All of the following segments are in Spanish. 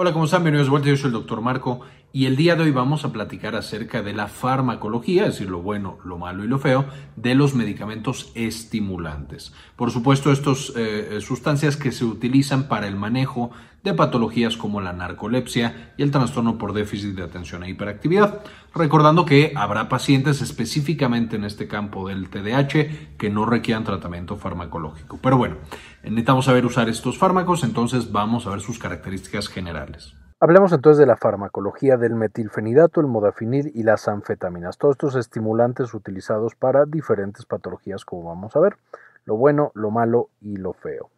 Hola, ¿cómo están? Bienvenidos de vuelta. Yo soy el doctor Marco y el día de hoy vamos a platicar acerca de la farmacología, es decir, lo bueno, lo malo y lo feo, de los medicamentos estimulantes. Por supuesto, estas eh, sustancias que se utilizan para el manejo de patologías como la narcolepsia y el trastorno por déficit de atención e hiperactividad. Recordando que habrá pacientes específicamente en este campo del TDAH que no requieran tratamiento farmacológico. Pero bueno, necesitamos saber usar estos fármacos, entonces vamos a ver sus características generales. Hablemos entonces de la farmacología del metilfenidato, el modafinil y las anfetaminas, todos estos estimulantes utilizados para diferentes patologías como vamos a ver, lo bueno, lo malo y lo feo.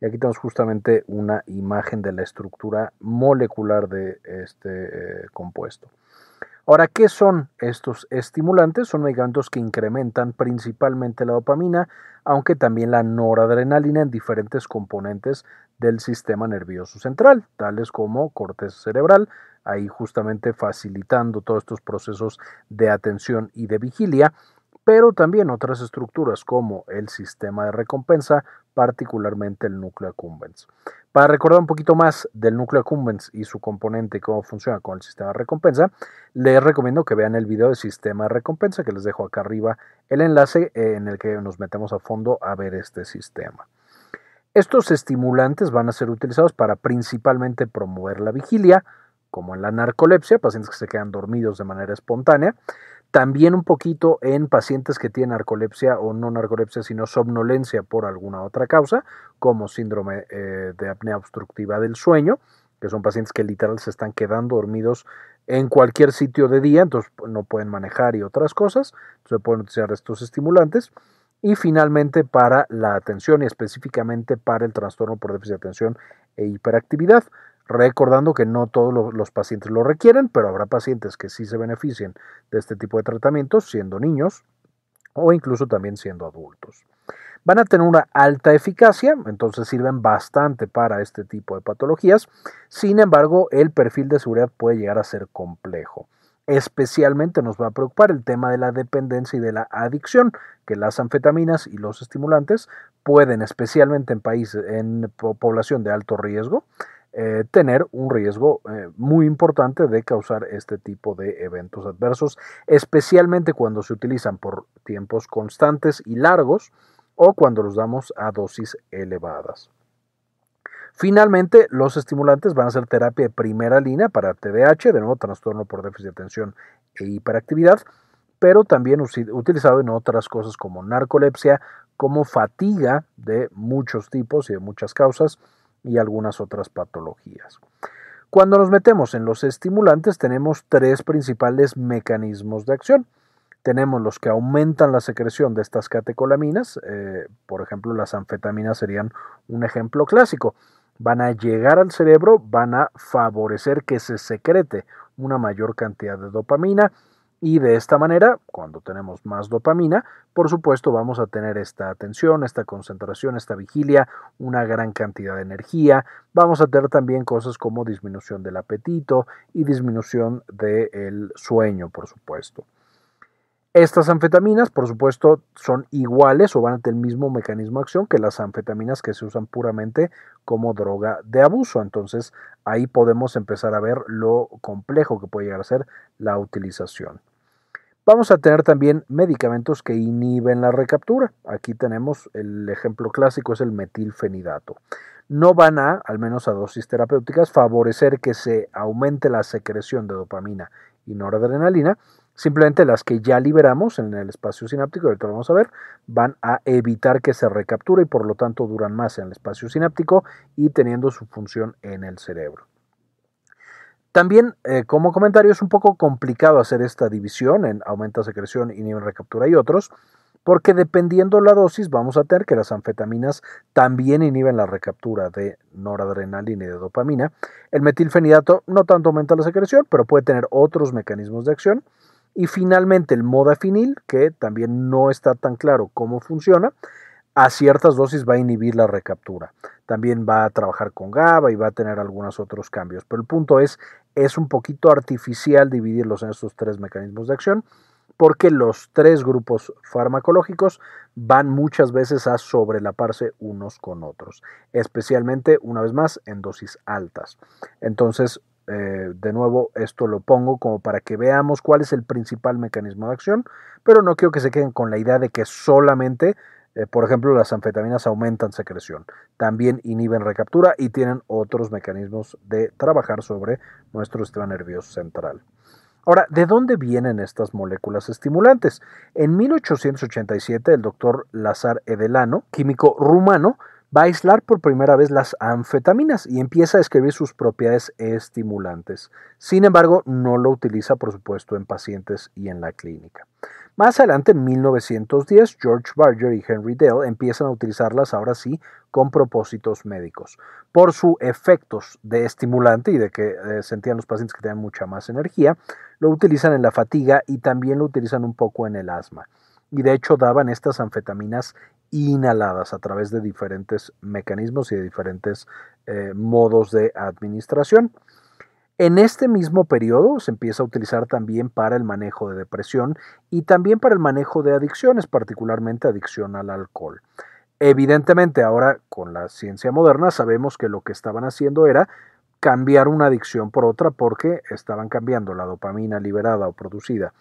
Y aquí tenemos justamente una imagen de la estructura molecular de este eh, compuesto. Ahora, ¿qué son estos estimulantes? Son medicamentos que incrementan principalmente la dopamina, aunque también la noradrenalina en diferentes componentes del sistema nervioso central, tales como corteza cerebral, ahí justamente facilitando todos estos procesos de atención y de vigilia, pero también otras estructuras como el sistema de recompensa, particularmente el núcleo accumbens. Para recordar un poquito más del núcleo accumbens y su componente y cómo funciona con el sistema de recompensa, les recomiendo que vean el video del sistema de recompensa que les dejo acá arriba el enlace eh, en el que nos metemos a fondo a ver este sistema. Estos estimulantes van a ser utilizados para principalmente promover la vigilia, como en la narcolepsia, pacientes que se quedan dormidos de manera espontánea, también un poquito en pacientes que tienen narcolepsia o no narcolepsia, sino somnolencia por alguna otra causa, como síndrome eh, de apnea obstructiva del sueño, que son pacientes que literal se están quedando dormidos en cualquier sitio de día, entonces no pueden manejar y otras cosas, se pueden utilizar estos estimulantes. Y finalmente para la atención y específicamente para el trastorno por déficit de atención e hiperactividad recordando que no todos los pacientes lo requieren, pero habrá pacientes que sí se beneficien de este tipo de tratamientos siendo niños o incluso también siendo adultos. Van a tener una alta eficacia, entonces sirven bastante para este tipo de patologías. Sin embargo, el perfil de seguridad puede llegar a ser complejo. Especialmente nos va a preocupar el tema de la dependencia y de la adicción, que las anfetaminas y los estimulantes pueden, especialmente en países en población de alto riesgo, eh, tener un riesgo eh, muy importante de causar este tipo de eventos adversos, especialmente cuando se utilizan por tiempos constantes y largos o cuando los damos a dosis elevadas. Finalmente, los estimulantes van a ser terapia de primera línea para TDAH, de nuevo trastorno por déficit de atención e hiperactividad, pero también utilizado en otras cosas como narcolepsia, como fatiga de muchos tipos y de muchas causas, y algunas otras patologías. Cuando nos metemos en los estimulantes tenemos tres principales mecanismos de acción. Tenemos los que aumentan la secreción de estas catecolaminas, eh, por ejemplo las anfetaminas serían un ejemplo clásico. Van a llegar al cerebro, van a favorecer que se secrete una mayor cantidad de dopamina y de esta manera, cuando tenemos más dopamina, por supuesto vamos a tener esta atención, esta concentración, esta vigilia, una gran cantidad de energía. Vamos a tener también cosas como disminución del apetito y disminución del sueño, por supuesto. Estas anfetaminas, por supuesto, son iguales o van a tener el mismo mecanismo de acción que las anfetaminas que se usan puramente como droga de abuso. Entonces, ahí podemos empezar a ver lo complejo que puede llegar a ser la utilización. Vamos a tener también medicamentos que inhiben la recaptura. Aquí tenemos el ejemplo clásico, es el metilfenidato. No van a, al menos a dosis terapéuticas, favorecer que se aumente la secreción de dopamina y noradrenalina, Simplemente las que ya liberamos en el espacio sináptico, ahorita lo vamos a ver, van a evitar que se recapture y por lo tanto duran más en el espacio sináptico y teniendo su función en el cerebro. También, eh, como comentario, es un poco complicado hacer esta división en aumenta secreción, inhibe recaptura y otros, porque dependiendo la dosis vamos a tener que las anfetaminas también inhiben la recaptura de noradrenalina y de dopamina. El metilfenidato no tanto aumenta la secreción, pero puede tener otros mecanismos de acción. Y finalmente el modafinil, que también no está tan claro cómo funciona, a ciertas dosis va a inhibir la recaptura. También va a trabajar con GABA y va a tener algunos otros cambios. Pero el punto es, es un poquito artificial dividirlos en estos tres mecanismos de acción porque los tres grupos farmacológicos van muchas veces a sobrelaparse unos con otros, especialmente, una vez más, en dosis altas. Entonces, eh, de nuevo, esto lo pongo como para que veamos cuál es el principal mecanismo de acción, pero no quiero que se queden con la idea de que solamente, eh, por ejemplo, las anfetaminas aumentan secreción, también inhiben recaptura y tienen otros mecanismos de trabajar sobre nuestro sistema nervioso central. Ahora, ¿de dónde vienen estas moléculas estimulantes? En 1887, el doctor Lazar Edelano, químico rumano, va a aislar por primera vez las anfetaminas y empieza a escribir sus propiedades estimulantes. Sin embargo, no lo utiliza, por supuesto, en pacientes y en la clínica. Más adelante, en 1910, George Barger y Henry Dale empiezan a utilizarlas ahora sí con propósitos médicos. Por sus efectos de estimulante y de que eh, sentían los pacientes que tenían mucha más energía, lo utilizan en la fatiga y también lo utilizan un poco en el asma. Y de hecho daban estas anfetaminas inhaladas a través de diferentes mecanismos y de diferentes eh, modos de administración. En este mismo periodo se empieza a utilizar también para el manejo de depresión y también para el manejo de adicciones, particularmente adicción al alcohol. Evidentemente ahora con la ciencia moderna sabemos que lo que estaban haciendo era cambiar una adicción por otra porque estaban cambiando la dopamina liberada o producida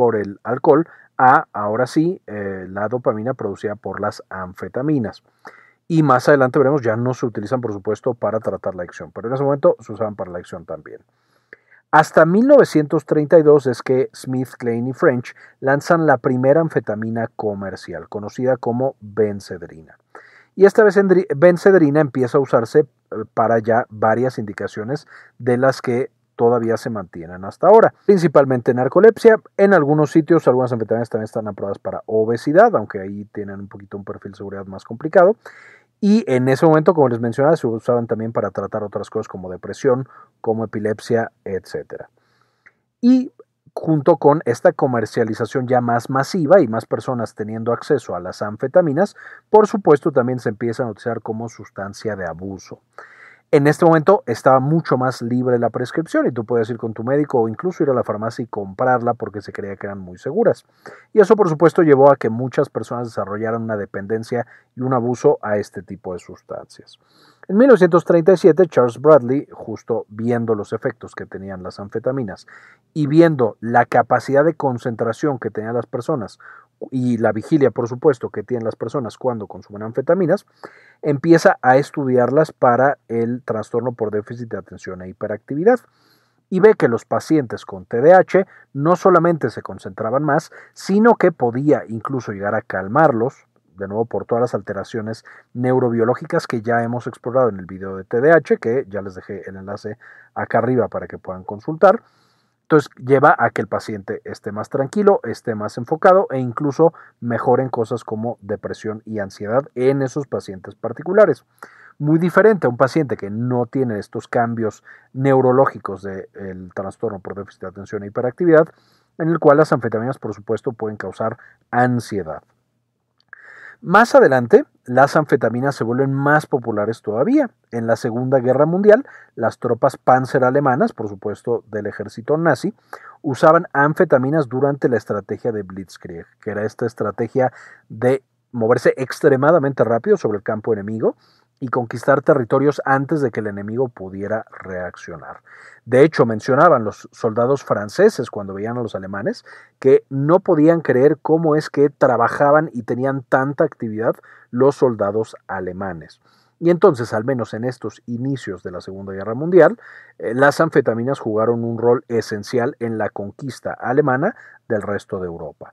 por el alcohol a, ahora sí, eh, la dopamina producida por las anfetaminas. Y más adelante veremos, ya no se utilizan, por supuesto, para tratar la adicción, pero en ese momento se usaban para la adicción también. Hasta 1932 es que Smith, Klein y French lanzan la primera anfetamina comercial, conocida como Benzedrina. Y esta vez Benzedrina empieza a usarse eh, para ya varias indicaciones de las que todavía se mantienen hasta ahora, principalmente narcolepsia. En algunos sitios, algunas anfetaminas también están aprobadas para obesidad, aunque ahí tienen un poquito un perfil de seguridad más complicado. Y en ese momento, como les mencionaba, se usaban también para tratar otras cosas como depresión, como epilepsia, etc. Y junto con esta comercialización ya más masiva y más personas teniendo acceso a las anfetaminas, por supuesto también se empiezan a utilizar como sustancia de abuso. En este momento estaba mucho más libre la prescripción y tú puedes ir con tu médico o incluso ir a la farmacia y comprarla porque se creía que eran muy seguras. Y eso por supuesto llevó a que muchas personas desarrollaran una dependencia y un abuso a este tipo de sustancias. En 1937 Charles Bradley, justo viendo los efectos que tenían las anfetaminas y viendo la capacidad de concentración que tenían las personas y la vigilia, por supuesto, que tienen las personas cuando consumen anfetaminas, empieza a estudiarlas para el trastorno por déficit de atención e hiperactividad. Y ve que los pacientes con TDAH no solamente se concentraban más, sino que podía incluso llegar a calmarlos, de nuevo por todas las alteraciones neurobiológicas que ya hemos explorado en el video de TDAH, que ya les dejé el enlace acá arriba para que puedan consultar. Entonces lleva a que el paciente esté más tranquilo, esté más enfocado e incluso mejoren cosas como depresión y ansiedad en esos pacientes particulares. Muy diferente a un paciente que no tiene estos cambios neurológicos del trastorno por déficit de atención e hiperactividad, en el cual las anfetaminas, por supuesto, pueden causar ansiedad. Más adelante, las anfetaminas se vuelven más populares todavía. En la Segunda Guerra Mundial, las tropas panzer alemanas, por supuesto del ejército nazi, usaban anfetaminas durante la estrategia de Blitzkrieg, que era esta estrategia de moverse extremadamente rápido sobre el campo enemigo y conquistar territorios antes de que el enemigo pudiera reaccionar. De hecho, mencionaban los soldados franceses cuando veían a los alemanes que no podían creer cómo es que trabajaban y tenían tanta actividad los soldados alemanes. Y entonces, al menos en estos inicios de la Segunda Guerra Mundial, eh, las anfetaminas jugaron un rol esencial en la conquista alemana del resto de Europa.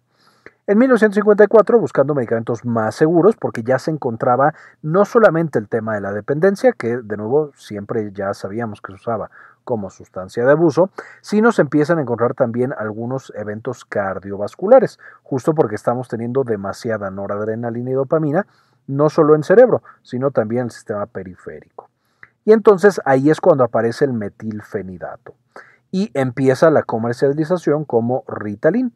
En 1954, buscando medicamentos más seguros, porque ya se encontraba no solamente el tema de la dependencia, que de nuevo siempre ya sabíamos que se usaba como sustancia de abuso, sino se empiezan a encontrar también algunos eventos cardiovasculares, justo porque estamos teniendo demasiada noradrenalina y dopamina, no solo en cerebro, sino también en el sistema periférico. Y entonces ahí es cuando aparece el metilfenidato y empieza la comercialización como Ritalin.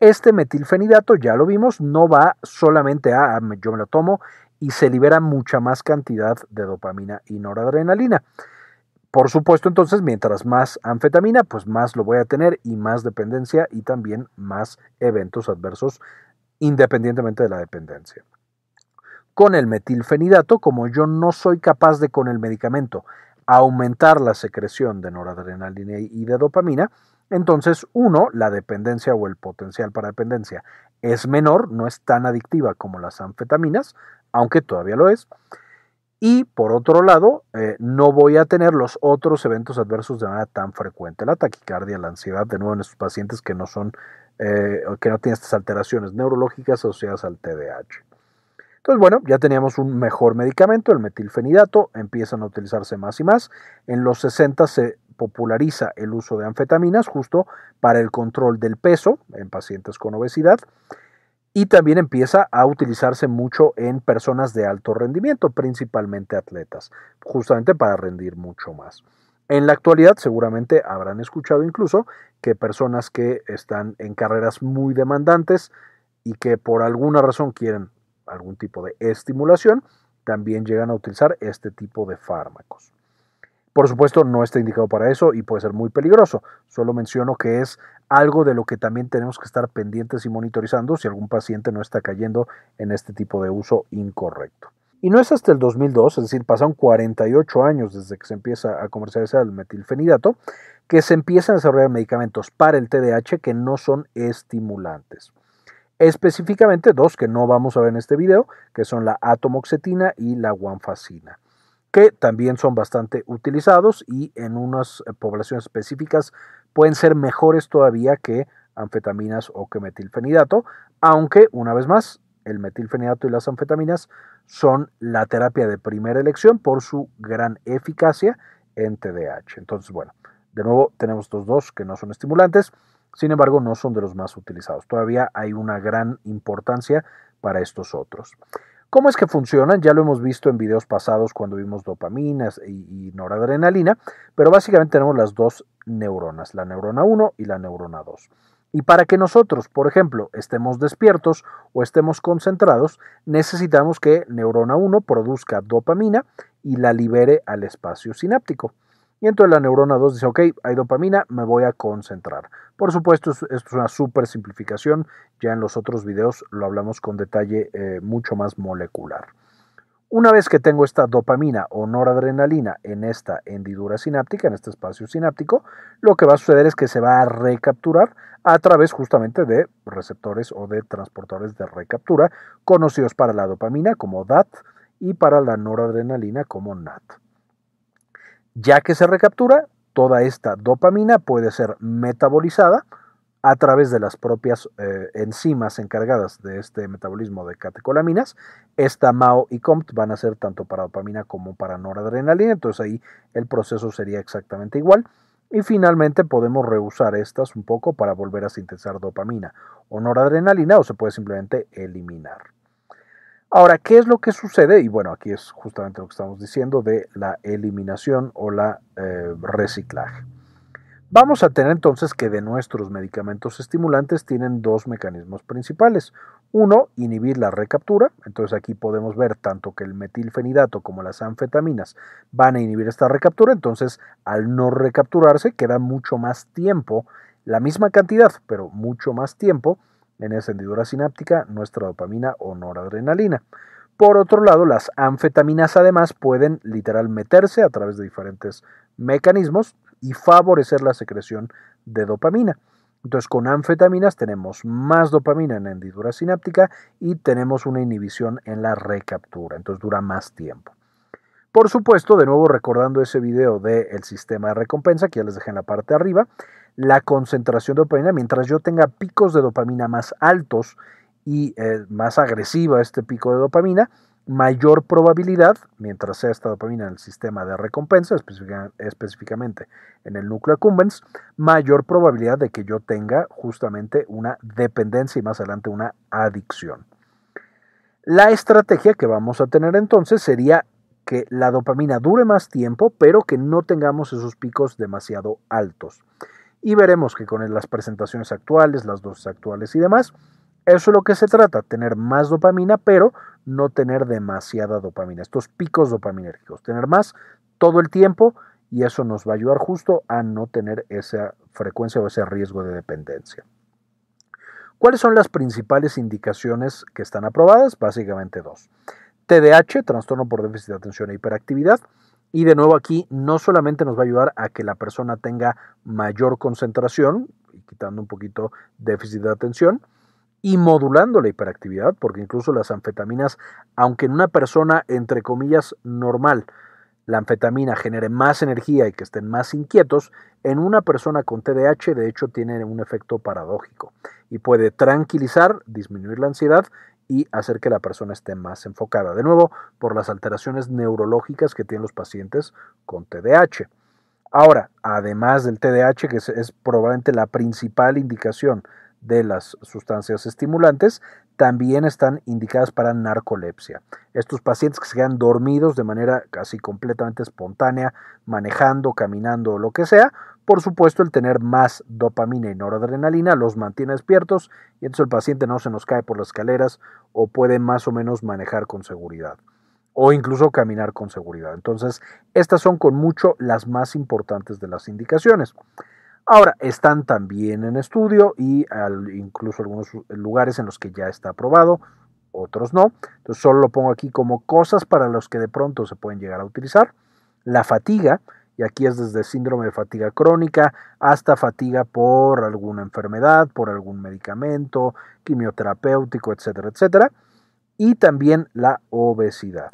Este metilfenidato, ya lo vimos, no va solamente a yo me lo tomo y se libera mucha más cantidad de dopamina y noradrenalina. Por supuesto, entonces, mientras más anfetamina, pues más lo voy a tener y más dependencia y también más eventos adversos independientemente de la dependencia. Con el metilfenidato, como yo no soy capaz de con el medicamento aumentar la secreción de noradrenalina y de dopamina, entonces, uno, la dependencia o el potencial para dependencia es menor, no es tan adictiva como las anfetaminas, aunque todavía lo es. Y por otro lado, eh, no voy a tener los otros eventos adversos de manera tan frecuente. La taquicardia, la ansiedad, de nuevo en estos pacientes que no son, eh, que no tienen estas alteraciones neurológicas asociadas al TDAH. Entonces, bueno, ya teníamos un mejor medicamento, el metilfenidato, empiezan a utilizarse más y más. En los 60 se populariza el uso de anfetaminas justo para el control del peso en pacientes con obesidad y también empieza a utilizarse mucho en personas de alto rendimiento, principalmente atletas, justamente para rendir mucho más. En la actualidad seguramente habrán escuchado incluso que personas que están en carreras muy demandantes y que por alguna razón quieren algún tipo de estimulación, también llegan a utilizar este tipo de fármacos. Por supuesto, no está indicado para eso y puede ser muy peligroso. Solo menciono que es algo de lo que también tenemos que estar pendientes y monitorizando si algún paciente no está cayendo en este tipo de uso incorrecto. Y no es hasta el 2002, es decir, pasaron 48 años desde que se empieza a comercializar el metilfenidato, que se empiezan a desarrollar medicamentos para el TDAH que no son estimulantes. Específicamente dos que no vamos a ver en este video, que son la atomoxetina y la guanfacina que también son bastante utilizados y en unas eh, poblaciones específicas pueden ser mejores todavía que anfetaminas o que metilfenidato, aunque una vez más el metilfenidato y las anfetaminas son la terapia de primera elección por su gran eficacia en TDAH. Entonces, bueno, de nuevo tenemos estos dos que no son estimulantes, sin embargo no son de los más utilizados. Todavía hay una gran importancia para estos otros. ¿Cómo es que funcionan? Ya lo hemos visto en videos pasados cuando vimos dopaminas y, noradrenalina, pero básicamente tenemos las dos neuronas, la neurona 1 y la neurona 2. Y para que nosotros, por ejemplo, estemos despiertos o estemos concentrados, necesitamos que neurona 1 produzca dopamina y la libere al espacio sináptico. Y entonces la neurona 2 dice, ok, hay dopamina, me voy a concentrar. Por supuesto, esto es una súper simplificación. Ya en los otros videos lo hablamos con detalle eh, mucho más molecular. Una vez que tengo esta dopamina o noradrenalina en esta hendidura sináptica, en este espacio sináptico, lo que va a suceder es que se va a recapturar a través justamente de receptores o de transportadores de recaptura, conocidos para la dopamina como DAT y para la noradrenalina como NAT. Ya que se recaptura, toda esta dopamina puede ser metabolizada a través de las propias eh, enzimas encargadas de este metabolismo de catecolaminas. Esta MAO y COMT van a ser tanto para dopamina como para noradrenalina, entonces ahí el proceso sería exactamente igual. Y finalmente podemos reusar estas un poco para volver a sintetizar dopamina o noradrenalina o se puede simplemente eliminar. Ahora, ¿qué es lo que sucede? Y bueno, aquí es justamente lo que estamos diciendo de la eliminación o la eh, reciclaje. Vamos a tener entonces que de nuestros medicamentos estimulantes tienen dos mecanismos principales. Uno, inhibir la recaptura. Entonces aquí podemos ver tanto que el metilfenidato como las anfetaminas van a inhibir esta recaptura. Entonces al no recapturarse queda mucho más tiempo, la misma cantidad, pero mucho más tiempo en esa hendidura sináptica nuestra dopamina o noradrenalina. Por otro lado, las anfetaminas además pueden literal meterse a través de diferentes mecanismos y favorecer la secreción de dopamina. Entonces, con anfetaminas tenemos más dopamina en la hendidura sináptica y tenemos una inhibición en la recaptura. Entonces, dura más tiempo. Por supuesto, de nuevo recordando ese video del sistema de recompensa que ya les dejé en la parte de arriba, la concentración de dopamina, mientras yo tenga picos de dopamina más altos y eh, más agresiva este pico de dopamina, mayor probabilidad, mientras sea esta dopamina en el sistema de recompensa, específicamente en el núcleo accumbens, mayor probabilidad de que yo tenga justamente una dependencia y más adelante una adicción. La estrategia que vamos a tener entonces sería que la dopamina dure más tiempo, pero que no tengamos esos picos demasiado altos y veremos que con las presentaciones actuales, las dosis actuales y demás, eso es lo que se trata, tener más dopamina, pero no tener demasiada dopamina, estos picos dopaminérgicos, tener más todo el tiempo y eso nos va a ayudar justo a no tener esa frecuencia o ese riesgo de dependencia. ¿Cuáles son las principales indicaciones que están aprobadas? Básicamente dos. TDAH, trastorno por déficit de atención e hiperactividad. Y de nuevo aquí no solamente nos va a ayudar a que la persona tenga mayor concentración, quitando un poquito déficit de atención, y modulando la hiperactividad, porque incluso las anfetaminas, aunque en una persona entre comillas normal, la anfetamina genere más energía y que estén más inquietos, en una persona con TDAH de hecho tiene un efecto paradójico y puede tranquilizar, disminuir la ansiedad y hacer que la persona esté más enfocada. De nuevo, por las alteraciones neurológicas que tienen los pacientes con TDAH. Ahora, además del TDAH, que es, probablemente la principal indicación de las sustancias estimulantes, también están indicadas para narcolepsia. Estos pacientes que se quedan dormidos de manera casi completamente espontánea, manejando, caminando o lo que sea, por supuesto el tener más dopamina y noradrenalina los mantiene despiertos y entonces el paciente no se nos cae por las escaleras o puede más o menos manejar con seguridad o incluso caminar con seguridad. Entonces, estas son con mucho las más importantes de las indicaciones. Ahora, están también en estudio y incluso algunos lugares en los que ya está aprobado, otros no. Entonces, solo lo pongo aquí como cosas para los que de pronto se pueden llegar a utilizar. La fatiga, y aquí es desde síndrome de fatiga crónica hasta fatiga por alguna enfermedad, por algún medicamento, quimioterapéutico, etcétera, etcétera. Y también la obesidad.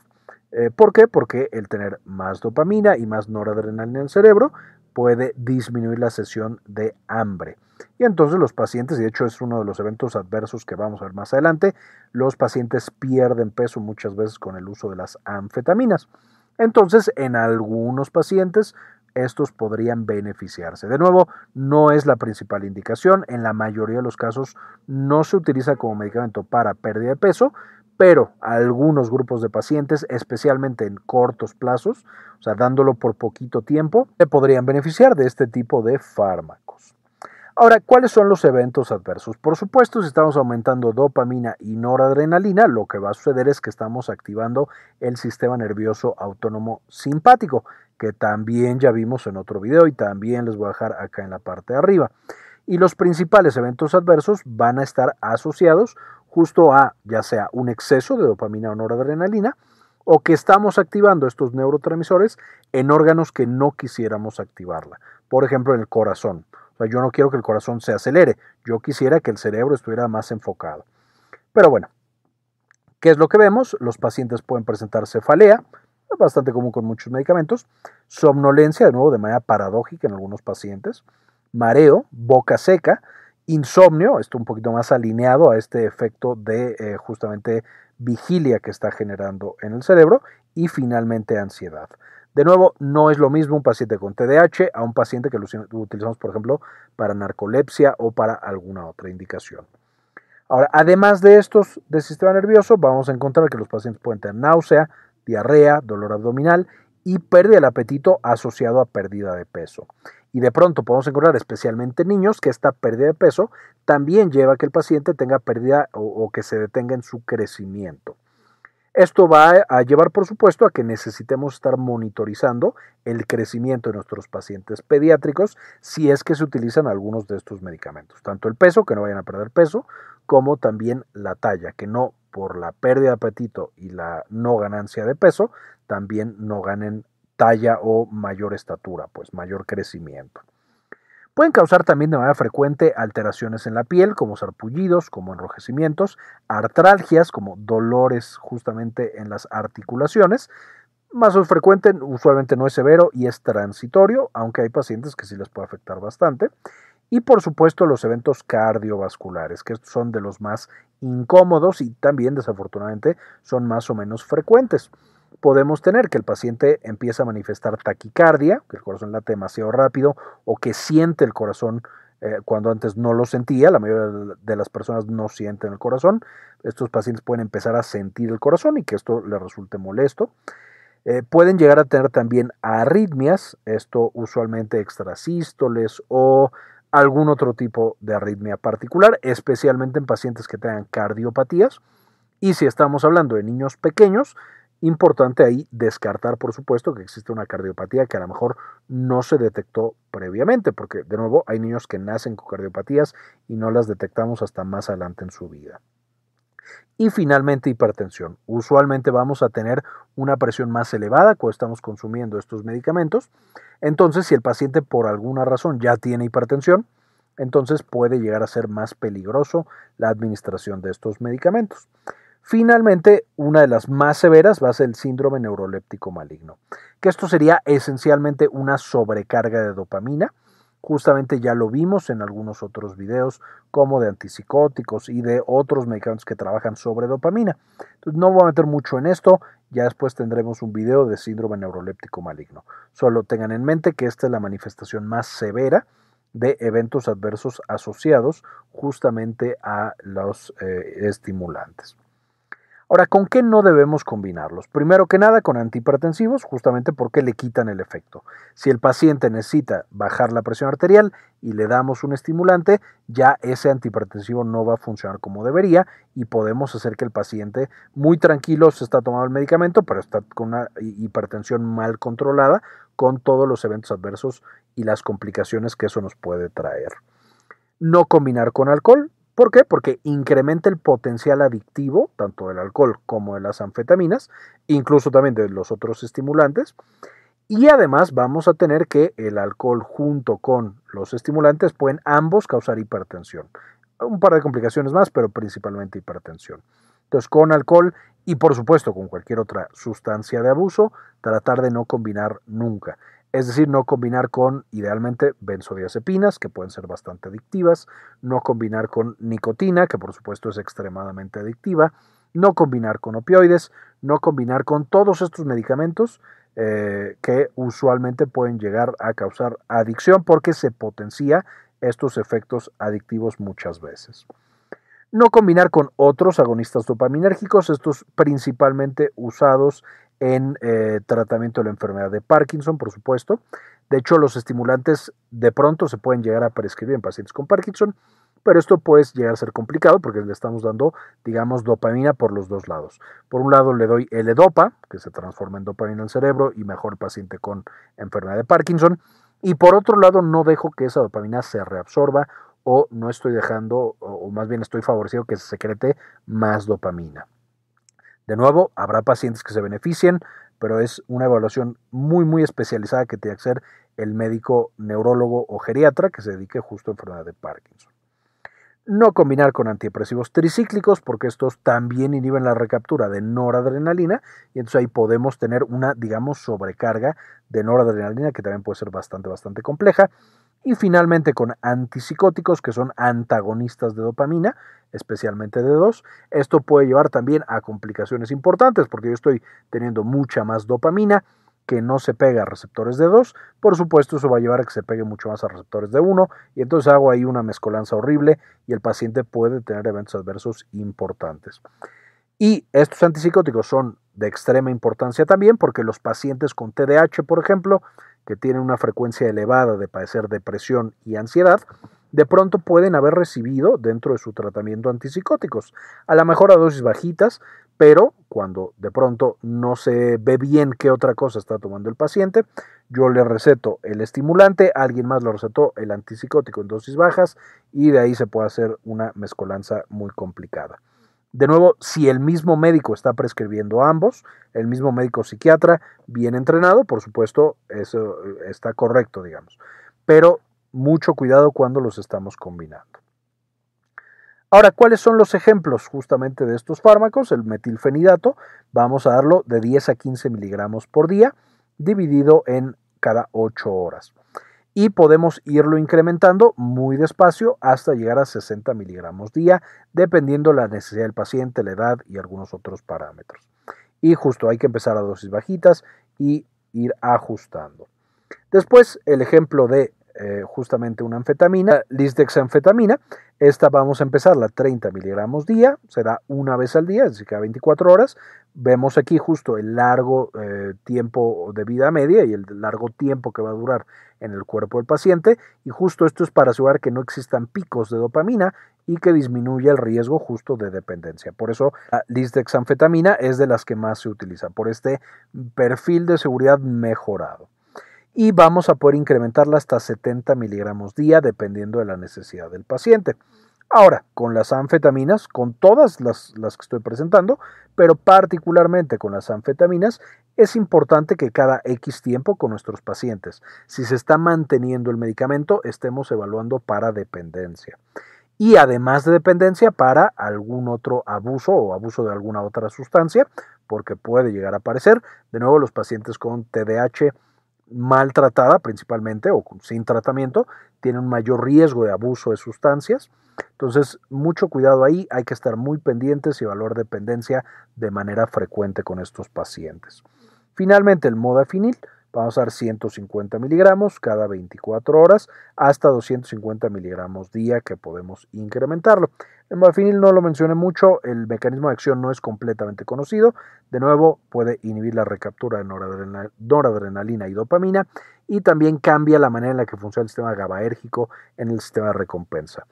Eh, ¿Por qué? Porque el tener más dopamina y más noradrenalina en el cerebro puede disminuir la sesión de hambre. Y entonces los pacientes, y de hecho es uno de los eventos adversos que vamos a ver más adelante, los pacientes pierden peso muchas veces con el uso de las anfetaminas. Entonces, en algunos pacientes estos podrían beneficiarse. De nuevo, no es la principal indicación, en la mayoría de los casos no se utiliza como medicamento para pérdida de peso, pero algunos grupos de pacientes, especialmente en cortos plazos, o sea, dándolo por poquito tiempo, se podrían beneficiar de este tipo de fármacos. Ahora, ¿cuáles son los eventos adversos? Por supuesto, si estamos aumentando dopamina y noradrenalina, lo que va a suceder es que estamos activando el sistema nervioso autónomo simpático, que también ya vimos en otro video y también les voy a dejar acá en la parte de arriba. Y los principales eventos adversos van a estar asociados justo a ya sea un exceso de dopamina o noradrenalina o que estamos activando estos neurotransmisores en órganos que no quisiéramos activarla. Por ejemplo, en el corazón. Yo no quiero que el corazón se acelere, yo quisiera que el cerebro estuviera más enfocado. Pero bueno, ¿qué es lo que vemos? Los pacientes pueden presentar cefalea, bastante común con muchos medicamentos, somnolencia, de nuevo de manera paradójica en algunos pacientes, mareo, boca seca, insomnio, esto un poquito más alineado a este efecto de eh, justamente vigilia que está generando en el cerebro y finalmente ansiedad. De nuevo, no es lo mismo un paciente con TDAH a un paciente que lo utilizamos, por ejemplo, para narcolepsia o para alguna otra indicación. Ahora, además de estos del sistema nervioso, vamos a encontrar que los pacientes pueden tener náusea, diarrea, dolor abdominal y pérdida del apetito asociado a pérdida de peso. Y de pronto podemos encontrar, especialmente en niños, que esta pérdida de peso también lleva a que el paciente tenga pérdida o, que se detenga en su crecimiento. Esto va a llevar, por supuesto, a que necesitemos estar monitorizando el crecimiento de nuestros pacientes pediátricos si es que se utilizan algunos de estos medicamentos. Tanto el peso, que no vayan a perder peso, como también la talla, que no por la pérdida de apetito y la no ganancia de peso, también no ganen talla o mayor estatura, pues mayor crecimiento. Pueden causar también de manera frecuente alteraciones en la piel, como sarpullidos, como enrojecimientos, artralgias, como dolores justamente en las articulaciones. Más o frecuente, usualmente no es severo y es transitorio, aunque hay pacientes que sí les puede afectar bastante. Y por supuesto los eventos cardiovasculares, que son de los más incómodos y también desafortunadamente son más o menos frecuentes podemos tener que el paciente empieza a manifestar taquicardia, que el corazón late demasiado rápido o que siente el corazón eh, cuando antes no lo sentía, la mayoría de las personas no sienten el corazón, estos pacientes pueden empezar a sentir el corazón y que esto les resulte molesto. Eh, pueden llegar a tener también arritmias, esto usualmente extrasístoles o algún otro tipo de arritmia particular, especialmente en pacientes que tengan cardiopatías. Y si estamos hablando de niños pequeños, Importante ahí descartar, por supuesto, que existe una cardiopatía que a lo mejor no se detectó previamente, porque de nuevo hay niños que nacen con cardiopatías y no las detectamos hasta más adelante en su vida. Y finalmente hipertensión. Usualmente vamos a tener una presión más elevada cuando estamos consumiendo estos medicamentos. Entonces, si el paciente por alguna razón ya tiene hipertensión, entonces puede llegar a ser más peligroso la administración de estos medicamentos. Finalmente, una de las más severas va a ser el síndrome neuroléptico maligno, que esto sería esencialmente una sobrecarga de dopamina Justamente ya lo vimos en algunos otros videos, como de antipsicóticos y de otros medicamentos que trabajan sobre dopamina. No voy a meter mucho en esto, ya después tendremos un video de síndrome neuroléptico maligno. Solo tengan en mente que esta es la manifestación más severa de eventos adversos asociados justamente a los eh, estimulantes. Ahora, ¿con qué no debemos combinarlos? Primero que nada con antihipertensivos, justamente porque le quitan el efecto. Si el paciente necesita bajar la presión arterial y le damos un estimulante, ya ese antihipertensivo no va a funcionar como debería y podemos hacer que el paciente muy tranquilo se está tomando el medicamento, pero está con una hipertensión mal controlada, con todos los eventos adversos y las complicaciones que eso nos puede traer. No combinar con alcohol, ¿Por qué? Porque incrementa el potencial adictivo, tanto del alcohol como de las anfetaminas, incluso también de los otros estimulantes. Y además vamos a tener que el alcohol junto con los estimulantes pueden ambos causar hipertensión. Un par de complicaciones más, pero principalmente hipertensión. Entonces, con alcohol y por supuesto con cualquier otra sustancia de abuso, tratar de no combinar nunca es decir, no combinar con idealmente benzodiazepinas, que pueden ser bastante adictivas, no combinar con nicotina, que por supuesto es extremadamente adictiva, no combinar con opioides, no combinar con todos estos medicamentos eh, que usualmente pueden llegar a causar adicción porque se potencia estos efectos adictivos muchas veces. No combinar con otros agonistas dopaminérgicos, estos principalmente usados en eh, tratamiento de la enfermedad de Parkinson, por supuesto. De hecho, los estimulantes de pronto se pueden llegar a prescribir en pacientes con Parkinson, pero esto puede llegar a ser complicado porque le estamos dando, digamos, dopamina por los dos lados. Por un lado le doy L-Dopa, que se transforma en dopamina el cerebro y mejor paciente con enfermedad de Parkinson, y por otro lado no dejo que esa dopamina se reabsorba o no estoy dejando, o más bien estoy favoreciendo que se secrete más dopamina. De nuevo, habrá pacientes que se beneficien, pero es una evaluación muy, muy especializada que tiene que hacer el médico neurólogo o geriatra que se dedique justo a enfermedad de Parkinson. No combinar con antidepresivos tricíclicos porque estos también inhiben la recaptura de noradrenalina y entonces ahí podemos tener una, digamos, sobrecarga de noradrenalina que también puede ser bastante, bastante compleja y finalmente con antipsicóticos que son antagonistas de dopamina, especialmente de 2. Esto puede llevar también a complicaciones importantes porque yo estoy teniendo mucha más dopamina que no se pega a receptores de 2. Por supuesto, eso va a llevar a que se pegue mucho más a receptores de 1 y entonces hago ahí una mezcolanza horrible y el paciente puede tener eventos adversos importantes. Y estos antipsicóticos son de extrema importancia también porque los pacientes con TDAH, por ejemplo, que tienen una frecuencia elevada de padecer depresión y ansiedad, de pronto pueden haber recibido dentro de su tratamiento antipsicóticos, a lo mejor a dosis bajitas, pero cuando de pronto no se ve bien qué otra cosa está tomando el paciente, yo le receto el estimulante, alguien más le recetó el antipsicótico en dosis bajas y de ahí se puede hacer una mezcolanza muy complicada. De nuevo, si el mismo médico está prescribiendo ambos, el mismo médico psiquiatra bien entrenado, por supuesto, eso eh, está correcto, digamos. Pero mucho cuidado cuando los estamos combinando. Ahora, ¿cuáles son los ejemplos justamente de estos fármacos? El metilfenidato, vamos a darlo de 10 a 15 miligramos por día, dividido en cada 8 horas y podemos irlo incrementando muy despacio hasta llegar a 60 miligramos día, dependiendo la necesidad del paciente, la edad y algunos otros parámetros. Y justo hay que empezar a dosis bajitas y ir ajustando. Después, el ejemplo de eh, justamente una anfetamina, lisdexanfetamina. Esta vamos a empezar la 30 miligramos día, se da una vez al día, es decir, cada 24 horas. Vemos aquí justo el largo eh, tiempo de vida media y el largo tiempo que va a durar en el cuerpo del paciente. Y justo esto es para asegurar que no existan picos de dopamina y que disminuya el riesgo justo de dependencia. Por eso la lisdexanfetamina es de las que más se utiliza, por este perfil de seguridad mejorado y vamos a poder incrementarla hasta 70 miligramos día dependiendo de la necesidad del paciente. Ahora, con las anfetaminas, con todas las, que estoy presentando, pero particularmente con las anfetaminas, es importante que cada X tiempo con nuestros pacientes, si se está manteniendo el medicamento, estemos evaluando para dependencia. Y además de dependencia, para algún otro abuso o abuso de alguna otra sustancia, porque puede llegar a aparecer. De nuevo, los pacientes con TDAH maltratada principalmente o sin tratamiento, tiene un mayor riesgo de abuso de sustancias. Entonces, mucho cuidado ahí, hay que estar muy pendientes y evaluar dependencia de manera frecuente con estos pacientes. Finalmente, el modafinil Vamos a dar 150 miligramos cada 24 horas hasta 250 miligramos día que podemos incrementarlo. El modafinil no lo mencioné mucho, el mecanismo de acción no es completamente conocido. De nuevo, puede inhibir la recaptura de noradrenalina y dopamina y también cambia la manera en la que funciona el sistema GABAérgico en el sistema de recompensa.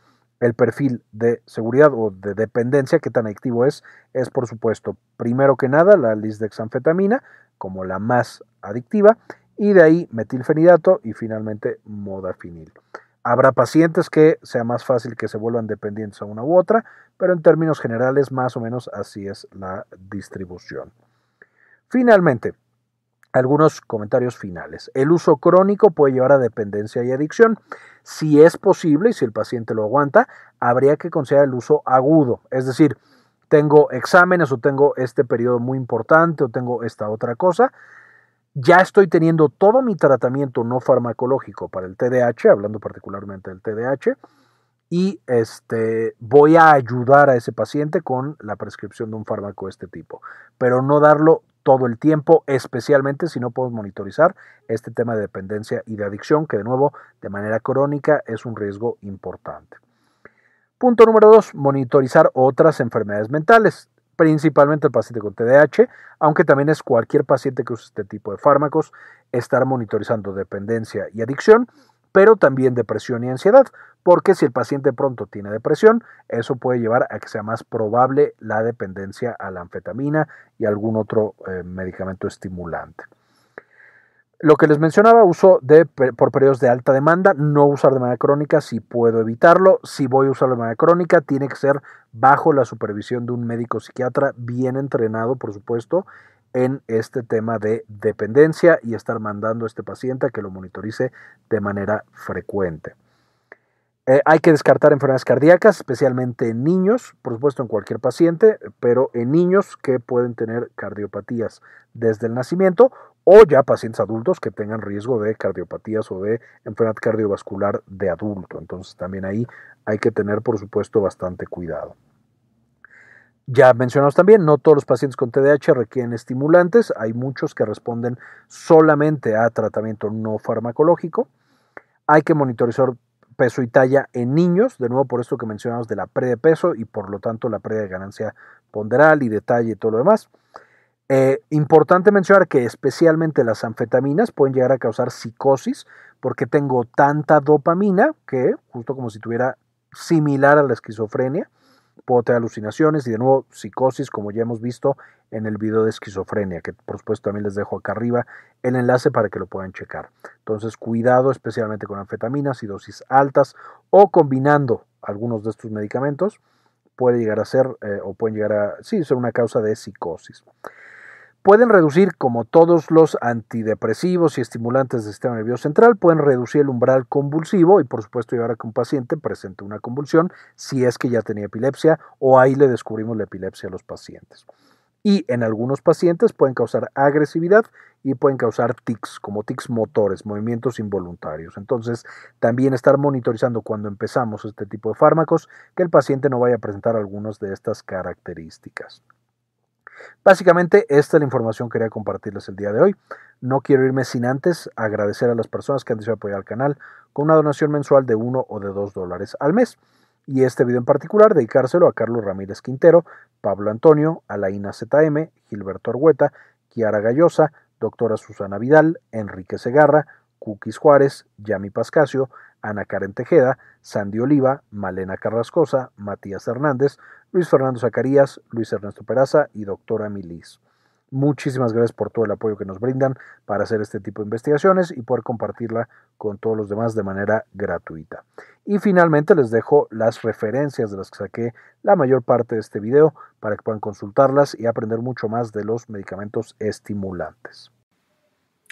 El perfil de seguridad o de dependencia, que tan activo es, es por supuesto, primero que nada, la lisdexanfetamina, como la más adictiva, y de ahí metilfenidato y finalmente modafinil. Habrá pacientes que sea más fácil que se vuelvan dependientes a una u otra, pero en términos generales más o menos así es la distribución. Finalmente, algunos comentarios finales. El uso crónico puede llevar a dependencia y adicción. Si es posible y si el paciente lo aguanta, habría que considerar el uso agudo, es decir, tengo exámenes o tengo este periodo muy importante o tengo esta otra cosa, ya estoy teniendo todo mi tratamiento no farmacológico para el TDAH, hablando particularmente del TDAH, y este, voy a ayudar a ese paciente con la prescripción de un fármaco de este tipo, pero no darlo todo el tiempo, especialmente si no puedo monitorizar este tema de dependencia y de adicción, que de nuevo, de manera crónica, es un riesgo importante. Punto número dos, monitorizar otras enfermedades mentales, principalmente el paciente con TDAH, aunque también es cualquier paciente que use este tipo de fármacos, estar monitorizando dependencia y adicción, pero también depresión y ansiedad, porque si el paciente pronto tiene depresión, eso puede llevar a que sea más probable la dependencia a la anfetamina y algún otro eh, medicamento estimulante. Lo que les mencionaba, uso de, por periodos de alta demanda, no usar de manera crónica si puedo evitarlo. Si voy a usarlo de manera crónica, tiene que ser bajo la supervisión de un médico psiquiatra bien entrenado, por supuesto, en este tema de dependencia y estar mandando a este paciente a que lo monitorice de manera frecuente. Eh, hay que descartar enfermedades cardíacas, especialmente en niños, por supuesto en cualquier paciente, pero en niños que pueden tener cardiopatías desde el nacimiento o ya pacientes adultos que tengan riesgo de cardiopatías o de enfermedad cardiovascular de adulto. Entonces también ahí hay que tener, por supuesto, bastante cuidado. Ya mencionamos también, no todos los pacientes con TDAH requieren estimulantes, hay muchos que responden solamente a tratamiento no farmacológico. Hay que monitorizar peso y talla en niños, de nuevo por esto que mencionamos de la pérdida de peso y por lo tanto la pérdida de ganancia ponderal y de talla y todo lo demás. Eh, importante mencionar que especialmente las anfetaminas pueden llegar a causar psicosis porque tengo tanta dopamina que, justo como si tuviera similar a la esquizofrenia, puedo tener alucinaciones y de nuevo psicosis como ya hemos visto en el video de esquizofrenia, que por supuesto también les dejo acá arriba el enlace para que lo puedan checar. Entonces cuidado especialmente con anfetaminas y dosis altas o combinando algunos de estos medicamentos puede llegar a ser eh, o pueden llegar a sí, ser una causa de psicosis. Pueden reducir, como todos los antidepresivos y estimulantes del sistema nervioso central, pueden reducir el umbral convulsivo y por supuesto llevar a que un paciente presente una convulsión si es que ya tenía epilepsia o ahí le descubrimos la epilepsia a los pacientes. Y en algunos pacientes pueden causar agresividad y pueden causar tics, como tics motores, movimientos involuntarios. Entonces, también estar monitorizando cuando empezamos este tipo de fármacos que el paciente no vaya a presentar algunas de estas características. Básicamente, esta es la información que quería compartirles el día de hoy. No quiero irme sin antes agradecer a las personas que han decidido apoyar al canal con una donación mensual de 1 o de 2 dólares al mes. Y este video en particular dedicárselo a Carlos Ramírez Quintero, Pablo Antonio, Alaina ZM, Gilberto Argueta, Kiara Gallosa, doctora Susana Vidal, Enrique Segarra, Cookies Juárez, Yami Pascasio, Ana Karen Tejeda, Sandy Oliva, Malena Carrascosa, Matías Hernández, Luis Fernando Zacarías, Luis Ernesto Peraza y doctora Milis. Muchísimas gracias por todo el apoyo que nos brindan para hacer este tipo de investigaciones y poder compartirla con todos los demás de manera gratuita. Y finalmente les dejo las referencias de las que saqué la mayor parte de este video para que puedan consultarlas y aprender mucho más de los medicamentos estimulantes.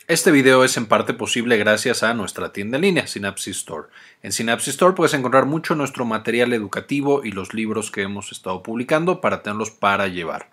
Este video es en parte posible gracias a nuestra tienda en línea, Synapsis Store. En Synapsis Store puedes encontrar mucho nuestro material educativo y los libros que hemos estado publicando para tenerlos para llevar.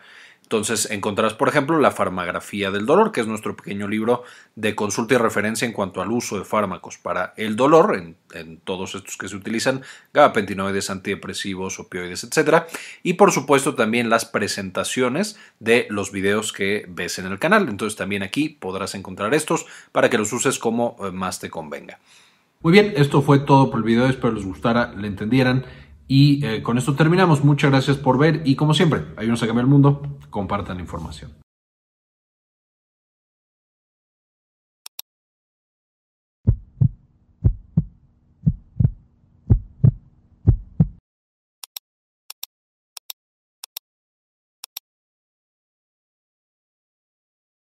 Entonces encontrarás, por ejemplo, la farmagrafía del dolor, que es nuestro pequeño libro de consulta y referencia en cuanto al uso de fármacos para el dolor, en, todos estos que se utilizan, gabapentinoides, antidepresivos, opioides, etc. Y por supuesto también las presentaciones de los videos que ves en el canal. Entonces también aquí podrás encontrar estos para que los uses como eh, más te convenga. Muy bien, esto fue todo por el video, espero les gustara, le entendieran y eh, con esto terminamos. Muchas gracias por ver y como siempre, ayúdenos a cambiar el mundo, compartan la información.